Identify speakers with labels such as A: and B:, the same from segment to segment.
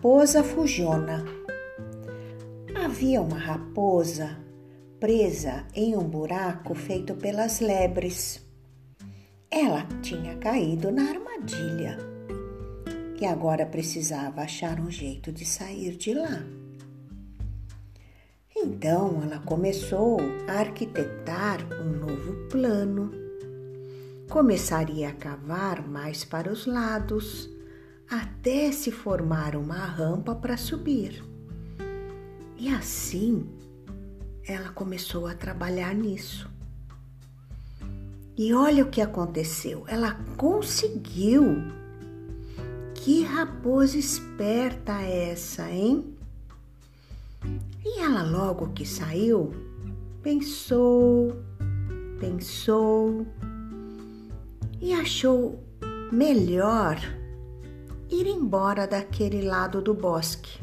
A: raposa fujona. Havia uma raposa presa em um buraco feito pelas lebres. Ela tinha caído na armadilha e agora precisava achar um jeito de sair de lá. Então ela começou a arquitetar um novo plano. Começaria a cavar mais para os lados até se formar uma rampa para subir. E assim ela começou a trabalhar nisso. E olha o que aconteceu: ela conseguiu. Que raposa esperta essa, hein? E ela, logo que saiu, pensou, pensou e achou melhor ir embora daquele lado do bosque.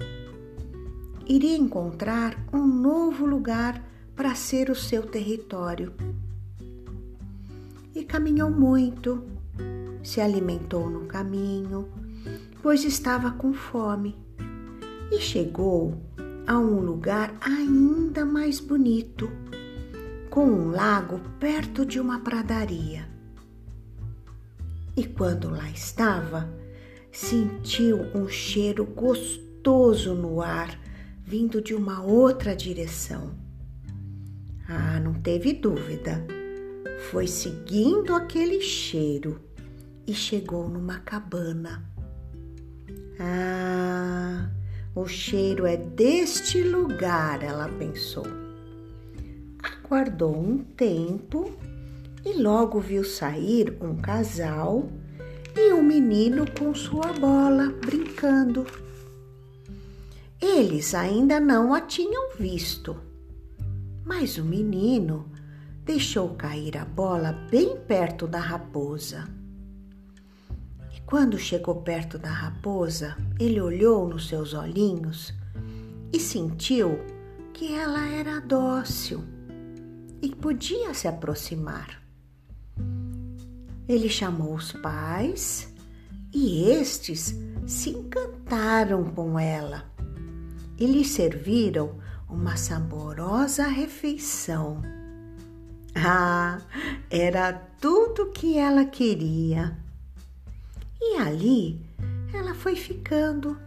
A: Iria encontrar um novo lugar para ser o seu território. E caminhou muito, se alimentou no caminho, pois estava com fome, e chegou a um lugar ainda mais bonito, com um lago perto de uma pradaria. E quando lá estava, sentiu um cheiro gostoso no ar vindo de uma outra direção. Ah, não teve dúvida. Foi seguindo aquele cheiro e chegou numa cabana. Ah, o cheiro é deste lugar, ela pensou. Aguardou um tempo e logo viu sair um casal e um menino com sua bola brincando. Eles ainda não a tinham visto, mas o menino deixou cair a bola bem perto da raposa. E quando chegou perto da raposa, ele olhou nos seus olhinhos e sentiu que ela era dócil e podia se aproximar. Ele chamou os pais e estes se encantaram com ela e lhe serviram uma saborosa refeição. Ah, era tudo que ela queria. E ali ela foi ficando,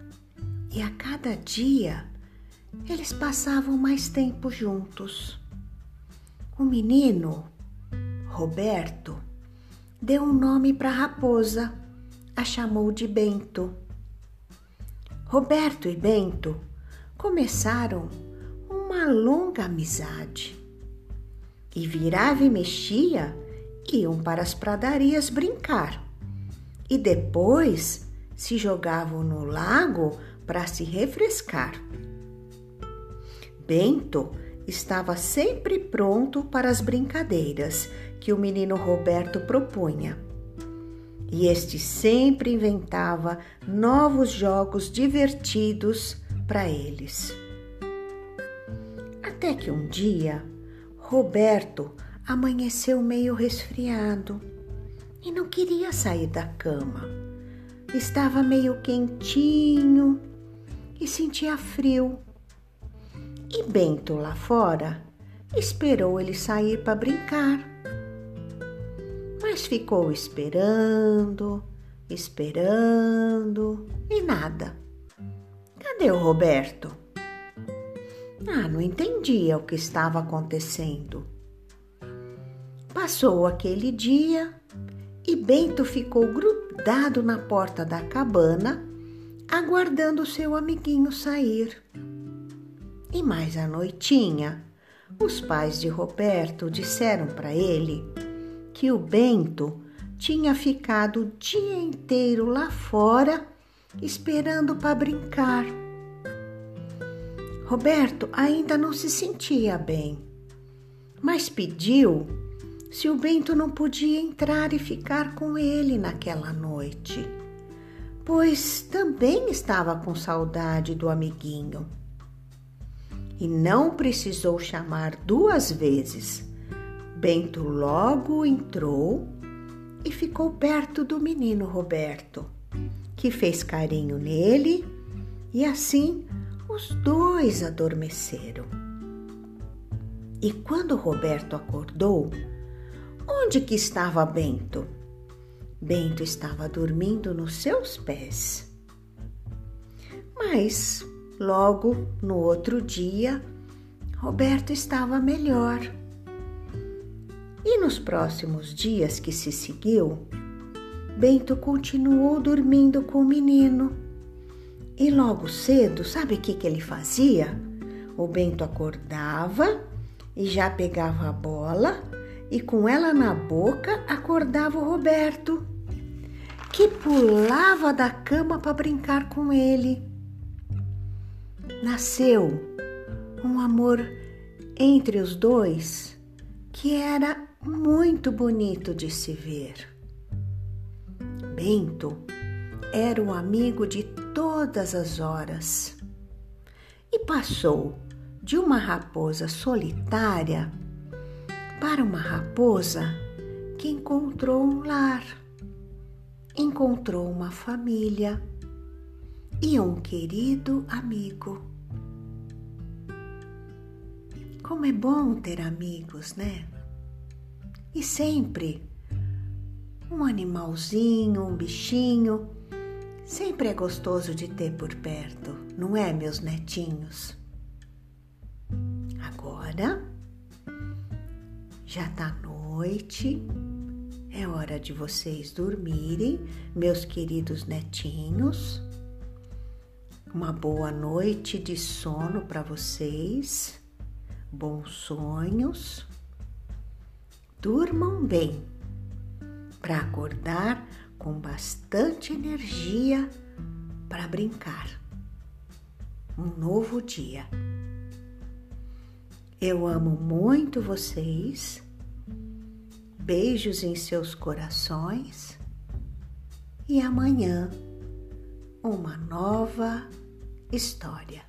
A: e a cada dia eles passavam mais tempo juntos. O menino, Roberto, deu um nome para a raposa, a chamou de Bento. Roberto e Bento começaram uma longa amizade. E virava e mexia, iam para as pradarias brincar. E depois se jogavam no lago para se refrescar. Bento estava sempre pronto para as brincadeiras que o menino Roberto propunha. E este sempre inventava novos jogos divertidos para eles. Até que um dia, Roberto amanheceu meio resfriado e não queria sair da cama. Estava meio quentinho e sentia frio. E Bento lá fora esperou ele sair para brincar mas ficou esperando, esperando e nada. Cadê o Roberto? Ah, não entendia o que estava acontecendo. Passou aquele dia e Bento ficou grudado na porta da cabana, aguardando seu amiguinho sair. E mais à noitinha, os pais de Roberto disseram para ele que o Bento tinha ficado o dia inteiro lá fora esperando para brincar. Roberto ainda não se sentia bem, mas pediu se o Bento não podia entrar e ficar com ele naquela noite, pois também estava com saudade do amiguinho. E não precisou chamar duas vezes Bento logo entrou e ficou perto do menino Roberto, que fez carinho nele E assim os dois adormeceram. E quando Roberto acordou, onde que estava Bento? Bento estava dormindo nos seus pés. Mas logo no outro dia, Roberto estava melhor. E nos próximos dias que se seguiu, Bento continuou dormindo com o menino. E logo cedo, sabe o que, que ele fazia? O Bento acordava e já pegava a bola e com ela na boca acordava o Roberto, que pulava da cama para brincar com ele. Nasceu um amor entre os dois que era muito bonito de se ver. Bento era o amigo de todas as horas e passou de uma raposa solitária para uma raposa que encontrou um lar, encontrou uma família e um querido amigo. Como é bom ter amigos, né? E sempre um animalzinho, um bichinho, sempre é gostoso de ter por perto, não é, meus netinhos? Agora já tá noite, é hora de vocês dormirem, meus queridos netinhos. Uma boa noite de sono para vocês bons sonhos. Durmam bem para acordar com bastante energia para brincar. Um novo dia. Eu amo muito vocês. Beijos em seus corações. E amanhã, uma nova história.